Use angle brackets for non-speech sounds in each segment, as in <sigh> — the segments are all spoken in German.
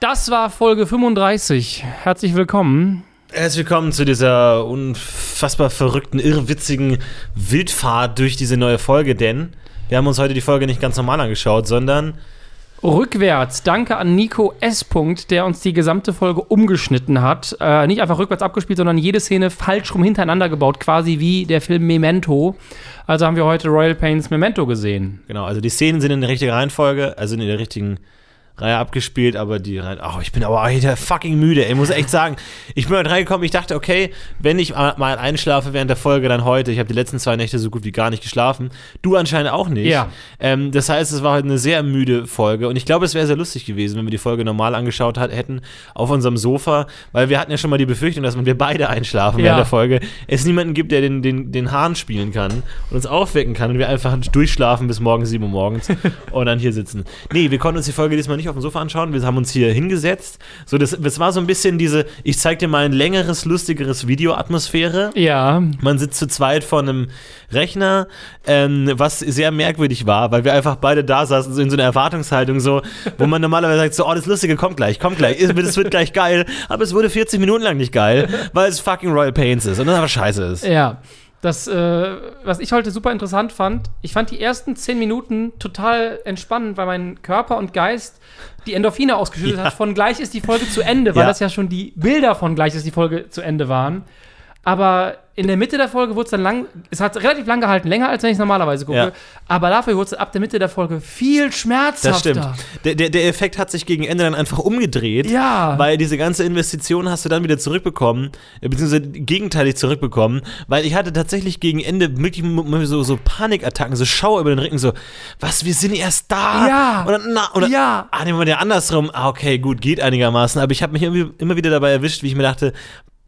Das war Folge 35. Herzlich willkommen. Herzlich willkommen zu dieser unfassbar verrückten, irrwitzigen Wildfahrt durch diese neue Folge, denn wir haben uns heute die Folge nicht ganz normal angeschaut, sondern Rückwärts. Danke an Nico S. Punkt, der uns die gesamte Folge umgeschnitten hat. Äh, nicht einfach rückwärts abgespielt, sondern jede Szene falsch rum hintereinander gebaut, quasi wie der Film Memento. Also haben wir heute Royal Pains Memento gesehen. genau, also die Szenen sind in der richtigen Reihenfolge, also in der richtigen Reihe abgespielt, aber die Reihe, oh, ich bin aber heute fucking müde, ey, muss echt sagen. Ich bin heute reingekommen, ich dachte, okay, wenn ich mal einschlafe während der Folge, dann heute. Ich habe die letzten zwei Nächte so gut wie gar nicht geschlafen. Du anscheinend auch nicht. Ja. Ähm, das heißt, es war heute eine sehr müde Folge und ich glaube, es wäre sehr lustig gewesen, wenn wir die Folge normal angeschaut hat, hätten auf unserem Sofa, weil wir hatten ja schon mal die Befürchtung, dass wenn wir beide einschlafen Ja. während der Folge, es niemanden gibt, der den, den, den Hahn spielen kann und uns aufwecken kann und wir einfach durchschlafen bis morgens 7 Uhr morgens <laughs> und dann hier sitzen. Nee, wir konnten uns die Folge diesmal nicht auf dem Sofa anschauen, wir haben uns hier hingesetzt. So, das, das war so ein bisschen diese, ich zeig dir mal ein längeres, lustigeres Video-Atmosphäre. Ja. Man sitzt zu zweit vor einem Rechner, ähm, was sehr merkwürdig war, weil wir einfach beide da saßen, so in so einer Erwartungshaltung, so, wo man <laughs> normalerweise sagt, so, oh, das Lustige kommt gleich, kommt gleich, es wird- gleich geil, aber es wurde 40 Minuten lang nicht geil, weil es fucking Royal Pains ist und das aber scheiße ist. Ja. Das, äh, was ich heute super interessant fand, ich fand die ersten zehn Minuten total entspannend, weil mein Körper und Geist die Endorphine ausgeschüttet Ja. hat. Von gleich ist die Folge zu Ende, weil Ja. das ja schon die Bilder von gleich ist die Folge zu Ende waren. Aber in der Mitte der Folge wurde es dann lang, es hat relativ lang gehalten, länger als wenn ich es normalerweise gucke. Ja. Aber dafür wurde es ab der Mitte der Folge viel schmerzhafter. Das stimmt. Der, der, der Effekt hat sich gegen Ende dann einfach umgedreht. Ja. Weil diese ganze Investition hast du dann wieder zurückbekommen, äh, beziehungsweise gegenteilig zurückbekommen, weil ich hatte tatsächlich gegen Ende wirklich so, so Panikattacken, so Schauer über den Rücken, so, was, wir sind erst da. Ja. Dann, na, dann, Ja. Ah, nehmen wir ja andersrum. Ah, okay, gut, geht einigermaßen. Aber ich habe mich immer wieder dabei erwischt, wie ich mir dachte,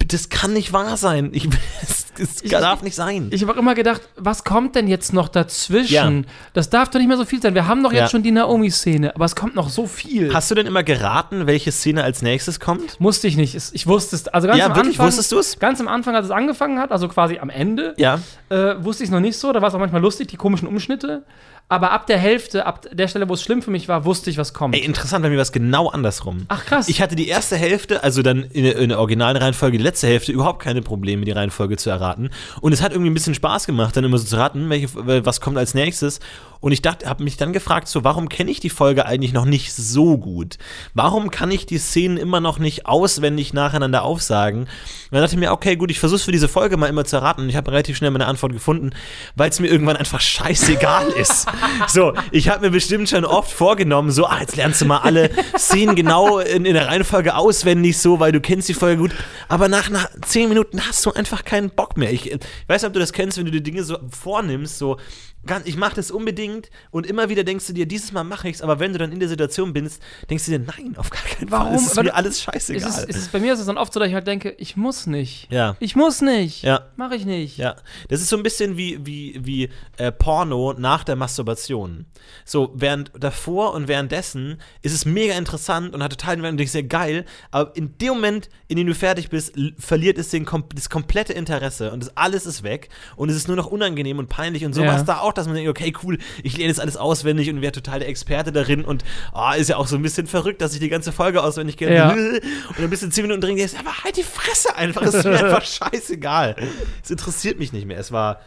das kann nicht wahr sein. Ich, <laughs> es, es Ich- darf nicht sein. Ich habe auch immer gedacht, was kommt denn jetzt noch dazwischen? Ja. Das darf doch nicht mehr so viel sein. Wir haben doch jetzt Ja. schon die Naomi-Szene, aber es kommt noch so viel. Hast du denn immer geraten, welche Szene als nächstes kommt? Musste ich nicht. Es- Ich wusste es. Also ganz Ja, am wirklich? Anfang, Wusstest du's? Ganz am Anfang, als es angefangen hat, also quasi am Ende, Ja. äh, wusste ich es noch nicht so. Da war es auch manchmal lustig, die komischen Umschnitte. Aber ab der Hälfte, ab der Stelle, wo es schlimm für mich war, wusste ich, was kommt. Ey, interessant, bei mir war es genau andersrum. Ach krass. Ich hatte die erste Hälfte, also dann in der, in der originalen Reihenfolge, die letzte Hälfte, überhaupt keine Probleme, die Reihenfolge zu erraten. Und es hat irgendwie ein bisschen Spaß gemacht, dann immer so zu raten, welche, was kommt als nächstes. Und ich dachte, habe mich dann gefragt, so, warum kenne ich die Folge eigentlich noch nicht so gut? Warum kann ich die Szenen immer noch nicht auswendig nacheinander aufsagen? Und dann dachte ich mir, okay, gut, ich versuche für diese Folge mal immer zu erraten. Und ich habe relativ schnell meine Antwort gefunden, weil es mir irgendwann einfach scheißegal <laughs> ist. So, ich habe mir bestimmt schon oft vorgenommen, so, ah, jetzt lernst du mal alle Szenen genau in, in der Reihenfolge auswendig, so, weil du kennst die Folge gut. Aber nach, nach zehn Minuten hast du einfach keinen Bock mehr. Ich, ich weiß nicht, ob du das kennst, wenn du dir Dinge so vornimmst, so, ich mache das unbedingt und immer wieder denkst du dir, dieses Mal mache ich's, aber wenn du dann in der Situation bist, denkst du dir, nein, auf gar keinen Fall. Warum? Es ist mir alles es scheißegal. ist, es ist, bei mir ist es dann oft so, dass ich halt denke, ich muss nicht. Ja. Ich muss nicht. Ja. Mach ich nicht. Ja, das ist so ein bisschen wie, wie, wie äh, Porno nach der Masturbation. So, während davor und währenddessen ist es mega interessant und hat total den und denkst dir geil, aber in dem Moment, in dem du fertig bist, verliert es den, das komplette Interesse und das alles ist weg und es ist nur noch unangenehm und peinlich und so Ja. war es da auch, dass man denkt, okay, cool, ich lerne jetzt alles auswendig und werde total der Experte darin und ah, ist ja auch so ein bisschen verrückt, dass ich die ganze Folge auswendig kenne Ja. <laughs> und ein bisschen zehn Minuten drin denkst, aber halt die Fresse einfach, es ist mir <laughs> einfach scheißegal. Es interessiert mich nicht mehr. Es war,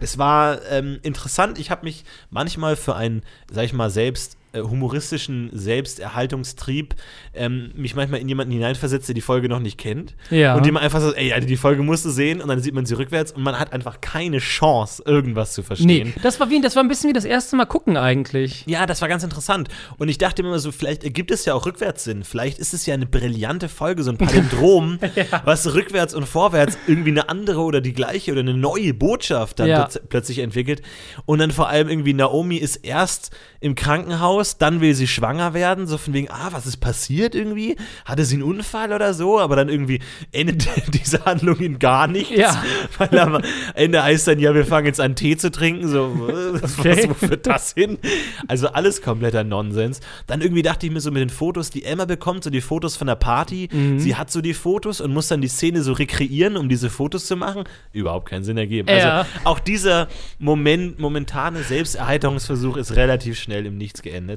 es war ähm, interessant. Ich habe mich manchmal für einen, sag ich mal, selbst äh, humoristischen Selbsterhaltungstrieb ähm, mich manchmal in jemanden hineinversetzt, der die Folge noch nicht kennt. Ja. Und dem man einfach sagt, ey, Alter, die Folge musst du sehen und dann sieht man sie rückwärts und man hat einfach keine Chance, irgendwas zu verstehen. Nee, das war, wie, das war ein bisschen wie das erste Mal gucken eigentlich. Ja, das war ganz interessant. Und ich dachte mir immer so, vielleicht ergibt es ja auch Rückwärtssinn. Vielleicht ist es ja eine brillante Folge, so ein Palindrom, <laughs> was rückwärts und vorwärts irgendwie eine andere oder die gleiche oder eine neue Botschaft dann Ja. plötz- plötzlich entwickelt. Und dann vor allem irgendwie Naomi ist erst im Krankenhaus, dann will sie schwanger werden, so von wegen, ah, was ist passiert irgendwie? Hatte sie einen Unfall oder so? Aber dann irgendwie endet <laughs> diese Handlung in gar nichts. Ja. <laughs> Weil am Ende heißt dann, ja, wir fangen jetzt an Tee zu trinken, so, <laughs> was, Okay. wo führt das hin? Also alles kompletter Nonsens. Dann irgendwie dachte ich mir so mit den Fotos, die Emma bekommt, so die Fotos von der Party, Mhm. sie hat so die Fotos und muss dann die Szene so rekreieren, um diese Fotos zu machen. Überhaupt keinen Sinn ergeben. Ja. Also auch dieser Moment, momentane Selbsterheiterungsversuch ist relativ schnell im Nichts geendet.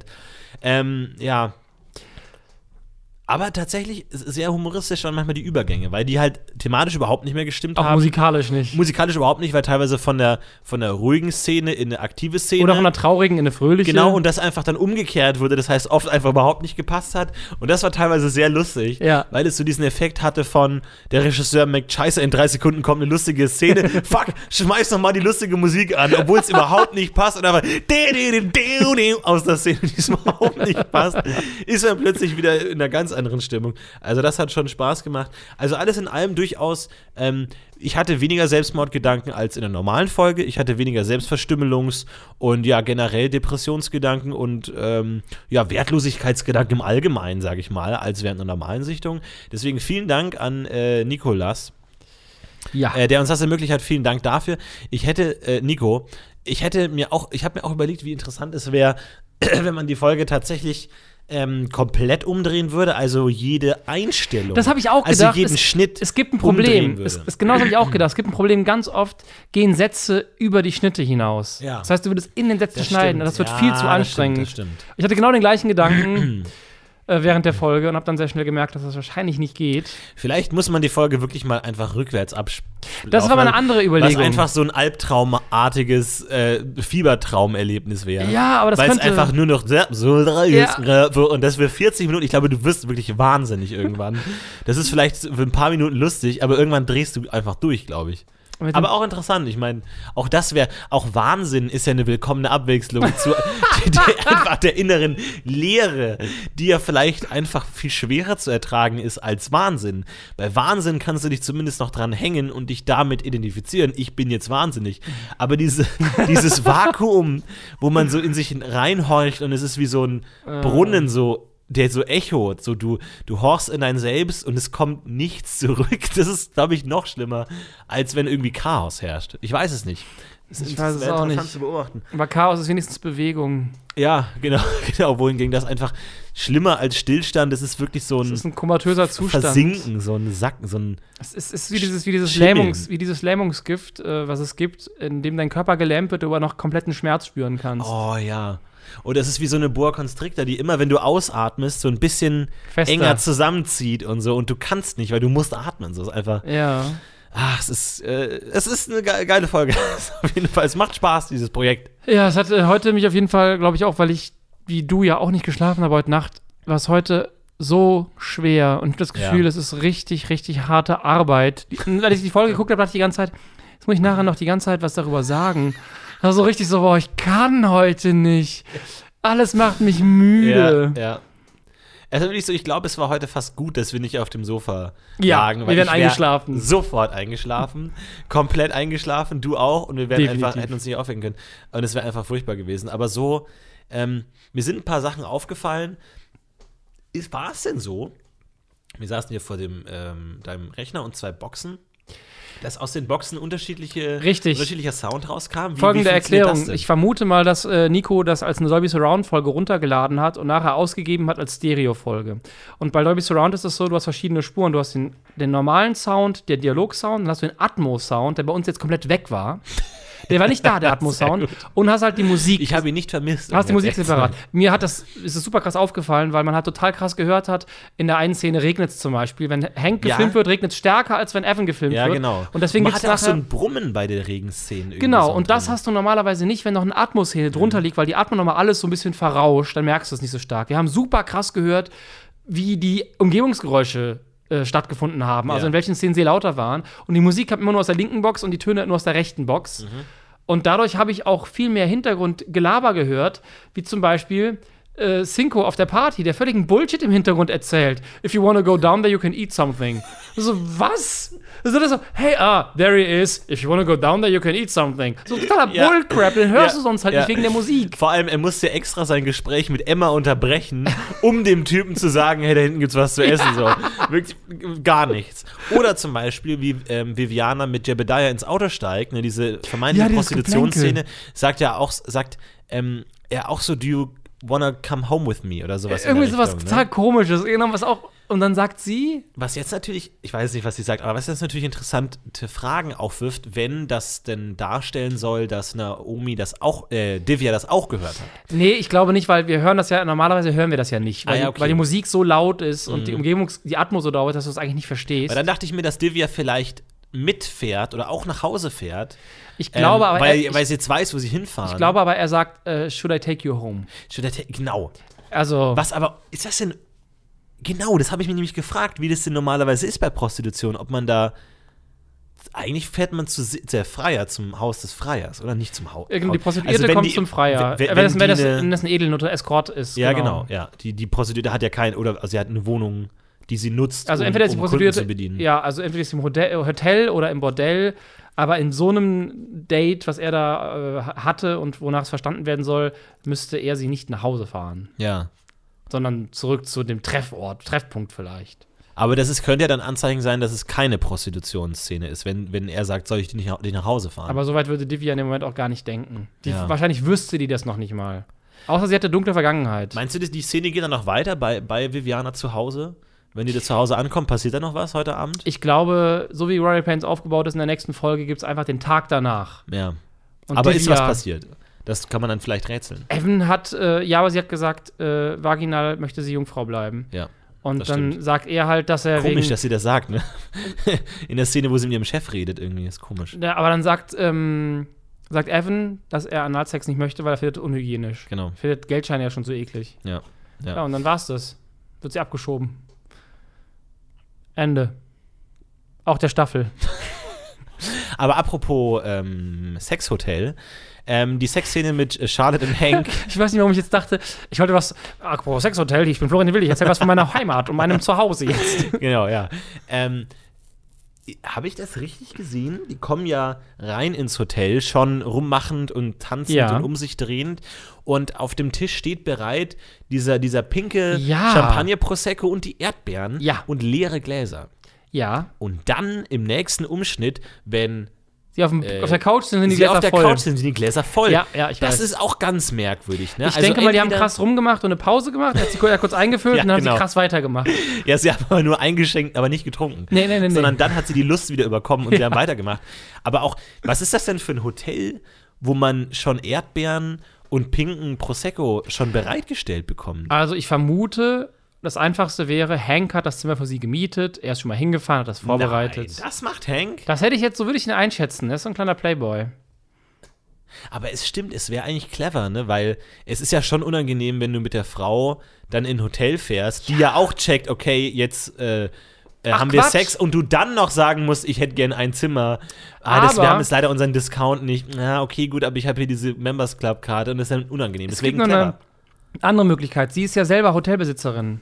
Ähm, ja. Aber tatsächlich sehr humoristisch waren manchmal die Übergänge, weil die halt thematisch überhaupt nicht mehr gestimmt Auch haben. musikalisch nicht. Musikalisch überhaupt nicht, weil teilweise von der, von der ruhigen Szene in eine aktive Szene. Oder von einer traurigen in eine fröhliche. Genau, und das einfach dann umgekehrt wurde, das heißt oft einfach überhaupt nicht gepasst hat. Und das war teilweise sehr lustig, Ja. weil es so diesen Effekt hatte von, der Regisseur merkt, scheiße, in drei Sekunden kommt eine lustige Szene, <laughs> fuck, schmeiß noch mal die lustige Musik an, obwohl es überhaupt nicht passt und aber <laughs> aus der Szene, die es überhaupt nicht passt, ist man plötzlich wieder in einer ganz anderen Stimmung. Also das hat schon Spaß gemacht. Also alles in allem durchaus, ähm, ich hatte weniger Selbstmordgedanken als in der normalen Folge. Ich hatte weniger Selbstverstümmelungs- und ja generell Depressionsgedanken und ähm, ja Wertlosigkeitsgedanken im Allgemeinen, sage ich mal, als während einer normalen Sichtung. Deswegen vielen Dank an äh, Nikolas, Ja. äh, der uns das ermöglicht hat. Vielen Dank dafür. Ich hätte, äh, Nico, ich hätte mir auch, ich habe mir auch überlegt, wie interessant es wäre, <clears throat> wenn man die Folge tatsächlich ähm, komplett umdrehen würde, also jede Einstellung. Das habe ich auch also gedacht. jeden es, Schnitt. Es gibt ein Problem. Es, es, genau das habe ich auch gedacht. Es gibt ein Problem. Ganz oft gehen Sätze über die Schnitte hinaus. Ja. Das heißt, du würdest in den Sätzen Das schneiden. stimmt. Das wird Ja, viel zu anstrengend. stimmt, stimmt. Ich hatte genau den gleichen Gedanken <clears throat> äh, während der Folge und habe dann sehr schnell gemerkt, dass das wahrscheinlich nicht geht. Vielleicht muss man die Folge wirklich mal einfach rückwärts abspielen. Das war mal eine andere Überlegung. Was einfach so ein albtraumartiges äh, Fiebertraumerlebnis wäre. Ja, aber das Weil es einfach nur noch so Ja. und das für 40 Minuten. Ich glaube, du wirst wirklich wahnsinnig irgendwann. <laughs> Das ist vielleicht für ein paar Minuten lustig, aber irgendwann drehst du einfach durch, glaube ich. Aber auch interessant. Ich meine, auch das wäre, auch Wahnsinn ist ja eine willkommene Abwechslung zu <laughs> der, einfach der inneren Leere, die ja vielleicht einfach viel schwerer zu ertragen ist als Wahnsinn. Bei Wahnsinn kannst du dich zumindest noch dran hängen und dich damit identifizieren. Ich bin jetzt wahnsinnig. Aber diese, <laughs> dieses Vakuum, wo man so in sich reinhorcht und es ist wie so ein Brunnen so der so echot, so du, du horchst in dein Selbst und es kommt nichts zurück. <laughs> Das ist, glaube ich, noch schlimmer, als wenn irgendwie Chaos herrscht. Ich weiß es nicht. Es Ich weiß es auch nicht. zu beobachten. Aber Chaos ist wenigstens Bewegung. Ja, genau, <laughs> genau. Wohingegen das einfach schlimmer als Stillstand, das ist wirklich so Das ein ist ein komatöser Zustand. Versinken, so ein Sacken, so ein. Es ist, es ist wie dieses, wie dieses. Lähmungs, wie dieses Lähmungsgift, äh, was es gibt, in dem dein Körper gelähmt wird, du aber noch kompletten Schmerz spüren kannst. Oh ja. Oder es ist wie so eine Boa Constrictor, die immer, wenn du ausatmest, so ein bisschen Fester. enger zusammenzieht und so. Und du kannst nicht, weil du musst atmen. So ist einfach. Ja. Ach, es ist, äh, es ist eine ge geile Folge. <laughs> Auf jeden Fall, es macht Spaß, dieses Projekt. Ja, es hat äh, heute mich auf jeden Fall, glaube ich, auch, weil ich, wie du ja auch nicht geschlafen habe heute Nacht, war es heute so schwer und ich habe das Gefühl, Ja. es ist richtig, richtig harte Arbeit. Als ich die Folge geguckt habe, dachte ich die ganze Zeit, jetzt muss ich nachher noch die ganze Zeit was darüber sagen. War so richtig so, boah, ich kann heute nicht. Alles macht mich müde. Ja, ja. Also wirklich so, ich glaube, es war heute fast gut, dass wir nicht auf dem Sofa Ja, lagen. wir weil wären eingeschlafen. Sofort eingeschlafen. komplett eingeschlafen, du auch. Und wir wären Definitiv. einfach, hätten uns nicht aufwecken können. Und es wäre einfach furchtbar gewesen. Aber so, ähm, mir sind ein paar Sachen aufgefallen. Ist, war es denn so? Wir saßen hier vor dem, ähm, deinem Rechner und zwei Boxen. Dass aus den Boxen unterschiedliche, Richtig. unterschiedlicher Sound rauskam. Wie, Folgende wie Erklärung. Ich vermute mal, dass äh, Nico das als eine Dolby Surround-Folge runtergeladen hat und nachher ausgegeben hat als Stereo-Folge. Und bei Dolby Surround ist es so, du hast verschiedene Spuren. Du hast den, den normalen Sound, der Dialog-Sound, dann hast du den Atmos-Sound, der bei uns jetzt komplett weg war. Der war nicht da, der Atmos-Sound. <laughs> Und hast halt die Musik. ich habe ihn nicht vermisst. Hast die Musik separat. Mir hat das, ist es super krass aufgefallen, weil man halt total krass gehört hat, in der einen Szene regnet es zum Beispiel. Wenn Hank Ja. gefilmt wird, regnet es stärker, als wenn Evan gefilmt Ja, wird. genau. Und deswegen gibt es auch so ein Brummen bei der Regenszene. irgendwie Genau, und das drin. hast du normalerweise nicht, wenn noch eine Atmoszene drunter liegt, weil die Atmo nochmal alles so ein bisschen verrauscht, dann merkst du es nicht so stark. Wir haben super krass gehört, wie die Umgebungsgeräusche äh, stattgefunden haben, also Ja. in welchen Szenen sie lauter waren. Und die Musik kam immer nur aus der linken Box und die Töne nur aus der rechten Box. Mhm. Und dadurch habe ich auch viel mehr Hintergrundgelaber gehört, wie zum Beispiel äh, Cinco auf der Party, der völligen Bullshit im Hintergrund erzählt. If you wanna go down there, you can eat something. So, was? So, das so, hey, ah, there he is. If you wanna go down there, you can eat something. So totaler Ja. Bullcrap, den hörst Ja. du sonst halt Ja. nicht wegen der Musik. Vor allem, er musste extra sein Gespräch mit Emma unterbrechen, um dem Typen zu sagen, hey, da hinten gibt's was zu essen. So. Wirklich gar nichts. Oder zum Beispiel, wie ähm, Viviana mit Jebediah ins Auto steigt, ne, diese vermeintliche Ja, Prostitutionsszene, sagt ja auch, sagt ähm, er auch so, do you wanna come home with me oder sowas. Irgendwie sowas Richtung, total ne? komisches. Genau, was auch. Und dann sagt sie, Was jetzt natürlich, ich weiß nicht, was sie sagt, aber was jetzt natürlich interessante Fragen aufwirft, wenn das denn darstellen soll, dass Naomi das auch, äh, Divya das auch gehört hat. Nee, ich glaube nicht, weil wir hören das ja, normalerweise hören wir das ja nicht, weil, Ah, ja, die- okay. weil die Musik so laut ist und die Umgebung, die Atmo so ist, dass du es eigentlich nicht verstehst. Weil dann dachte ich mir, dass Divya vielleicht mitfährt oder auch nach Hause fährt. ich glaube ähm, aber, weil, er, ich, weil sie jetzt weiß, wo sie hinfahren. ich glaube aber, er sagt, äh, should I take you home? Should I take- Genau. Also, Was aber, ist das denn. Genau, das habe ich mich nämlich gefragt, wie das denn normalerweise ist bei Prostitution. Ob man da. Eigentlich fährt man zu der Freier, zum Haus des Freiers, oder nicht zum Haus. irgendwie die Prostituierte Also kommt die- zum Freier. Wenn, wenn, wenn, das, wenn, das, eine- das ein Edelnote Escort ist. Ja, genau, ja. Die, die Prostituierte hat ja kein, oder also sie hat eine Wohnung, die sie nutzt, Also um, entweder die um Kunden zu bedienen. ja, also entweder ist sie im Hotel, oder im Bordell, aber in so einem Date, was er da äh, hatte und wonach es verstanden werden soll, müsste er sie nicht nach Hause fahren, ja. sondern zurück zu dem Treffort, Treffpunkt vielleicht. Aber das ist, könnte ja dann Anzeichen sein, dass es keine Prostitutionsszene ist, wenn, wenn er sagt, soll ich dich, nicht, dich nach Hause fahren. Aber soweit würde Divya in dem Moment auch gar nicht denken. Die, Ja. Wahrscheinlich wüsste die das noch nicht mal. Außer sie hatte dunkle Vergangenheit. Meinst du, die Szene geht dann noch weiter bei, bei Viviana zu Hause? Wenn die da zu Hause ankommt, passiert da noch was heute Abend? ich glaube, so wie Royal Pains aufgebaut ist in der nächsten Folge, gibt es einfach den Tag danach. Ja. Und Aber ist was passiert? Das kann man dann vielleicht rätseln. Evan hat, äh, ja, aber sie hat gesagt, äh, vaginal möchte sie Jungfrau bleiben. Ja. Und dann stimmt. sagt er halt, dass er Komisch, dass sie das sagt, ne? <laughs> In der Szene, wo sie mit ihrem Chef redet, irgendwie. Ist komisch. Ja, aber dann sagt, ähm, sagt Evan, dass er Analsex nicht möchte, weil er findet unhygienisch. Genau. Findet Geldscheine ja schon so eklig. Ja. Ja, Ja. und dann war's das. Wird sie abgeschoben. Ende. Auch der Staffel. <laughs> Aber apropos ähm, Sexhotel, ähm, die Sexszene mit äh, Charlotte und Hank. <laughs> Ich weiß nicht, warum ich jetzt dachte, ich wollte was. Apropos Sexhotel, ich bin Florian Will, ich erzähl was von meiner Heimat und meinem Zuhause jetzt. <laughs> genau, ja. Ähm, Habe ich das richtig gesehen? Die kommen ja rein ins Hotel, schon rummachend und tanzend Ja. und um sich drehend. Und auf dem Tisch steht bereit dieser, dieser pinke Ja. Champagner-Prosecco und die Erdbeeren Ja. und leere Gläser. Ja. Und dann im nächsten Umschnitt, wenn Sie auf, dem, Äh, auf der Couch sind, sind die Gläser auf der voll. Couch sind, die Gläser voll. Ja, ja, ich das weiß. ist auch ganz merkwürdig. Ne? Ich denke mal, die haben krass rumgemacht und eine Pause gemacht, hat sie kur- kurz eingefüllt <laughs> Ja, und dann haben genau. sie krass weitergemacht. <laughs> Ja, sie haben aber nur eingeschenkt, aber nicht getrunken. Nee, nee, nee, nee. Sondern dann hat sie die Lust wieder überkommen und sie <laughs> haben weitergemacht. Aber auch, was ist das denn für ein Hotel, wo man schon Erdbeeren und pinken Prosecco schon bereitgestellt bekommt? Also ich vermute, das Einfachste wäre, Hank hat das Zimmer für sie gemietet, er ist schon mal hingefahren, hat das vorbereitet. Nein, das macht Hank. das hätte ich jetzt, so würde ich ihn einschätzen. Er ist so ein kleiner Playboy. Aber es stimmt, es wäre eigentlich clever, ne? Weil es ist ja schon unangenehm, wenn du mit der Frau dann in ein Hotel fährst, die ja auch checkt, okay, jetzt äh, äh, Ach, haben wir Quatsch. Sex und du dann noch sagen musst, ich hätte gern ein Zimmer. Ah, das, wir haben jetzt leider unseren Discount nicht. Na, okay, gut, aber ich habe hier diese Members Club Karte und das ist dann unangenehm. Es Deswegen gibt noch eine clever. andere Möglichkeit. Sie ist ja selber Hotelbesitzerin.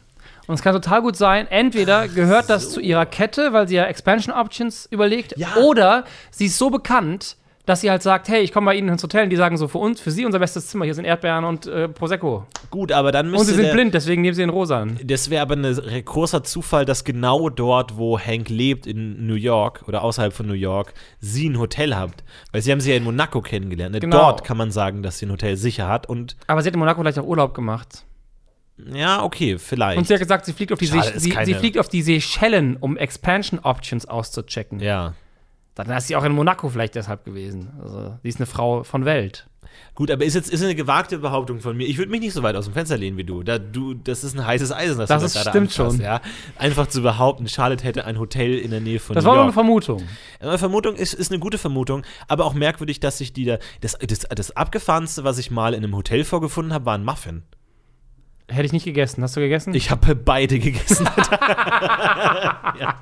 Und es kann total gut sein, entweder gehört das zu ihrer Kette, weil sie ja Expansion Options überlegt, Ja. oder sie ist so bekannt, dass sie halt sagt, hey, ich komme bei Ihnen ins Hotel und die sagen so, für uns, für Sie unser bestes Zimmer, hier sind Erdbeeren und äh, Prosecco. Gut, aber dann müsste Und sie sind der, blind, deswegen nehmen sie den rosan. Das wäre aber ein großer Zufall, dass genau dort, wo Hank lebt, in New York oder außerhalb von New York, sie ein Hotel habt. Weil sie haben sie ja in Monaco kennengelernt. Ne? Genau. Dort kann man sagen, dass sie ein Hotel sicher hat. Und Aber sie hat in Monaco vielleicht auch Urlaub gemacht. Ja, okay, vielleicht. Und sie hat gesagt, sie fliegt auf die, Schade, Se sie, sie fliegt auf die Seychellen, um Expansion Options auszuchecken. ja. Dann ist sie auch in Monaco vielleicht deshalb gewesen. Also, sie ist eine Frau von Welt. Gut, aber ist jetzt ist eine gewagte Behauptung von mir. Ich würde mich nicht so weit aus dem Fenster lehnen wie du. Da, du das ist ein heißes Eisen, das, Das du ist- da gerade stimmt anfasst, schon. Ja? Einfach zu behaupten, Charlotte hätte ein Hotel in der Nähe von Das New war nur eine. Vermutung. Eine Vermutung ist, ist eine gute Vermutung, aber auch merkwürdig, dass sich die da. Das, das, das Abgefahrenste, was ich mal in einem Hotel vorgefunden habe, war ein Muffin. Hätte ich nicht gegessen. Hast du gegessen? Ich habe beide gegessen. <laughs> ja.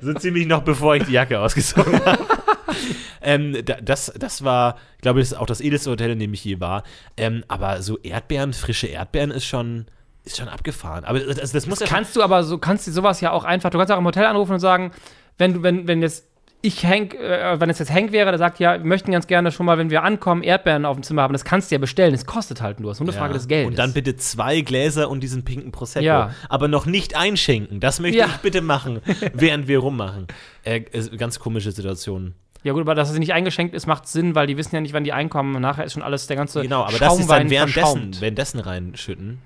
so ziemlich noch bevor ich die Jacke ausgezogen habe. <laughs> ähm, da- das, das war, ich glaube, das ist auch das edelste Hotel, in dem ich je war. Ähm, aber so Erdbeeren, frische Erdbeeren ist schon, ist schon abgefahren. Aber das, das muss ja schon- kannst du aber so, kannst du sowas ja auch einfach, du kannst auch im Hotel anrufen und sagen, wenn du, wenn, wenn jetzt ich Hank, äh, wenn es jetzt Hank wäre, der sagt, ja, wir möchten ganz gerne schon mal, wenn wir ankommen, Erdbeeren auf dem Zimmer haben. Das kannst du ja bestellen. Das kostet halt nur. Das ist nur eine Frage Ja. des Geldes. Und dann bitte zwei Gläser und diesen pinken Prosecco. Ja. Aber noch nicht einschenken. Das möchte Ja. ich bitte machen, <laughs> während wir rummachen. Äh, äh, ganz komische Situation. Ja gut, aber dass es nicht eingeschenkt ist, macht Sinn, weil die wissen ja nicht, wann die einkommen. Und nachher ist schon alles der ganze Genau, aber das ist dann Schaumwein währenddessen, währenddessen reinschütten.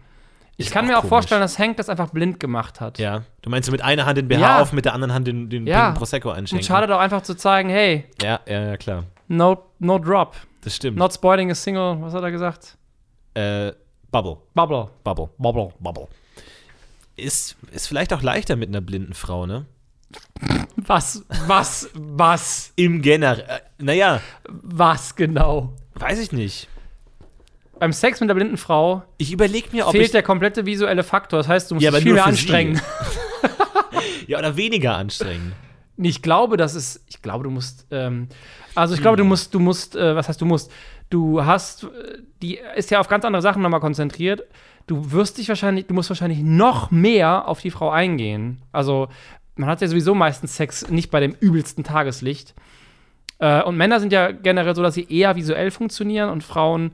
Ich kann mir auch komisch. vorstellen, dass Hank das einfach blind gemacht hat. Ja. Du meinst mit einer Hand den BH Ja. auf, mit der anderen Hand den, den Ja. Prosecco einschenken. Und schade doch einfach zu zeigen, hey, Ja, ja, ja, klar. no, no drop. Das stimmt. Not spoiling a single, was hat er gesagt? äh, Bubble. Bubble. Bubble. Bubble. Bubble. Ist, ist vielleicht auch leichter mit einer blinden Frau, ne? Was, was, was, Im Generell. Äh, naja, was genau? weiß ich nicht. Beim Sex mit der blinden Frau Ich überlege mir, ob fehlt ich. der komplette visuelle Faktor. Das heißt, du musst Ja, dich viel mehr anstrengen. <laughs> Ja, oder weniger anstrengen. Nee, <laughs> Ich glaube, das ist. Ich glaube, du musst. Ähm, also ich glaube, Hm. du musst, du musst, äh, was heißt du musst? Du hast, äh, die ist ja auf ganz andere Sachen nochmal konzentriert. Du wirst dich wahrscheinlich, du musst wahrscheinlich noch mehr auf die Frau eingehen. Also, man hat ja sowieso meistens Sex nicht bei dem übelsten Tageslicht. Äh, und Männer sind ja generell so, dass sie eher visuell funktionieren und Frauen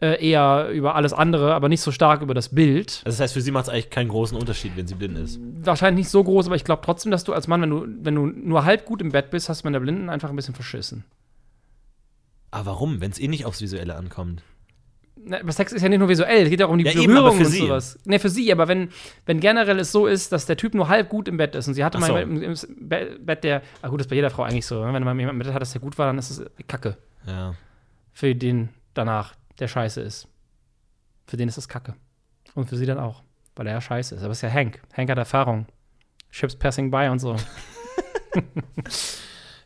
äh, eher über alles andere, aber nicht so stark über das Bild. Also das heißt, für sie macht es eigentlich keinen großen Unterschied, wenn sie blind ist. Wahrscheinlich nicht so groß, aber ich glaube trotzdem, dass du als Mann, wenn du, wenn du nur halb gut im Bett bist, hast du mit der Blinden einfach ein bisschen verschissen. Aber warum, wenn es eh nicht aufs Visuelle ankommt? Na, aber Sex ist ja nicht nur visuell, es geht ja auch um die Ja, Berührung und sie. sowas. Ne, für sie, aber wenn, wenn generell es so ist, dass der Typ nur halb gut im Bett ist und sie hatte Ach mal so. im, im Be- Bett der, ah gut, das ist bei jeder Frau eigentlich so, ne? wenn man jemanden im Bett hat, dass der gut war, dann ist es Kacke. Ja. Für den danach, der scheiße ist. Für den ist es Kacke. Und für sie dann auch, weil er ja scheiße ist. Aber es ist ja Hank. Hank hat Erfahrung. Ships passing by und so. <laughs>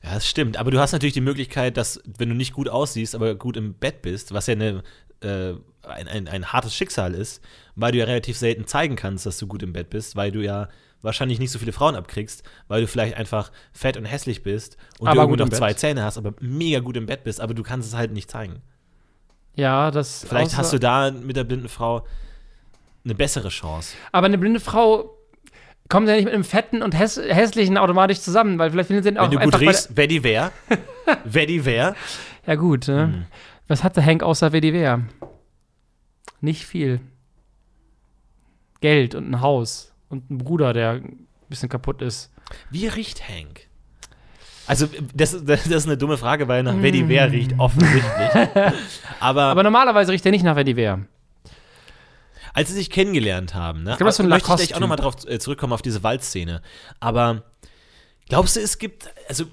Ja, das stimmt. Aber du hast natürlich die Möglichkeit, dass, wenn du nicht gut aussiehst, aber gut im Bett bist, was ja eine, äh, ein, ein, ein hartes Schicksal ist, weil du ja relativ selten zeigen kannst, dass du gut im Bett bist, weil du ja wahrscheinlich nicht so viele Frauen abkriegst, weil du vielleicht einfach fett und hässlich bist und Aber du noch zwei Zähne hast, aber mega gut im Bett bist, aber du kannst es halt nicht zeigen. Ja, das. Vielleicht hast du da mit der blinden Frau eine bessere Chance. Aber eine blinde Frau kommt ja nicht mit einem fetten und häss hässlichen automatisch zusammen, weil vielleicht findet sie den auch Wenn du gut riechst, wer die wär, <laughs> wer die wär, Ja, gut. Hm. Was hatte Hank außer WDW? Nicht viel. Geld und ein Haus und ein Bruder, der ein bisschen kaputt ist. Wie riecht Hank? Also, das, das, das ist eine dumme Frage, weil nach Vetiver riecht offensichtlich. <laughs> Aber, Aber normalerweise riecht er nicht nach WDW. als sie sich kennengelernt haben, ne, glaub, das ist so ein möchte ich gleich auch nochmal drauf äh, zurückkommen, auf diese Waldszene. Aber glaubst du, es gibt, also,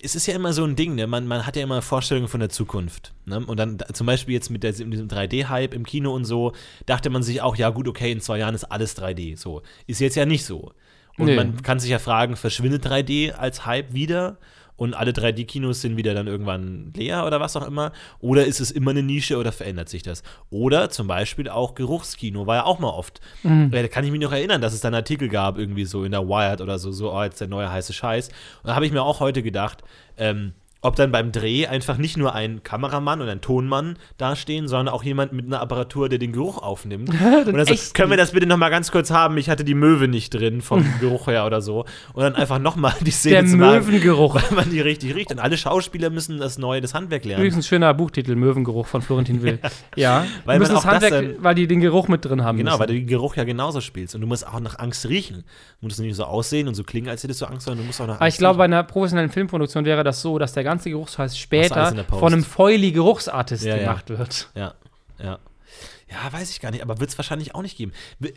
es ist ja immer so ein Ding, ne? man, man hat ja immer Vorstellungen von der Zukunft. Ne? Und dann da- zum Beispiel jetzt mit, der, mit diesem 3D-Hype im Kino und so, dachte man sich auch, ja gut, okay, in zwei Jahren ist alles 3D. So. Ist jetzt ja nicht so. Und Nee. man kann sich ja fragen, verschwindet 3D als Hype wieder? Und alle 3D-Kinos sind wieder dann irgendwann leer oder was auch immer? Oder ist es immer eine Nische oder verändert sich das? Oder zum Beispiel auch Geruchskino war ja auch mal oft. Mhm. Ja, da kann ich mich noch erinnern, dass es dann Artikel gab, irgendwie so in der Wired oder so, so, oh, jetzt der neue heiße Scheiß. Und da habe ich mir auch heute gedacht, ähm, ob dann beim Dreh einfach nicht nur ein Kameramann und ein Tonmann dastehen, sondern auch jemand mit einer Apparatur, der den Geruch aufnimmt. <laughs> und dann so, können wir das bitte noch mal ganz kurz haben? Ich hatte die Möwe nicht drin vom <laughs> Geruch her oder so. Und dann einfach noch mal die Szene Der zu machen, Möwengeruch. weil man die richtig riecht. Und alle Schauspieler müssen das neue, das Handwerk lernen. Übrigens ein schöner Buchtitel, Möwengeruch von Florentin Will. <laughs> ja. Weil man das auch das Handwerk, dann- weil die den Geruch mit drin haben Genau, müssen. weil du den Geruch ja genauso spielst. Und du musst auch nach Angst riechen. Du musst nicht so aussehen und so klingen, als hättest du Angst, sondern du musst auch nach Angst Aber ich glaube, bei einer professionellen Filmproduktion wäre das so, dass der ganze Geruchsscheiß später von einem Foily Geruchsartist Ja, ja. gemacht wird. Ja, ja. Ja, weiß ich gar nicht, aber wird es wahrscheinlich auch nicht geben.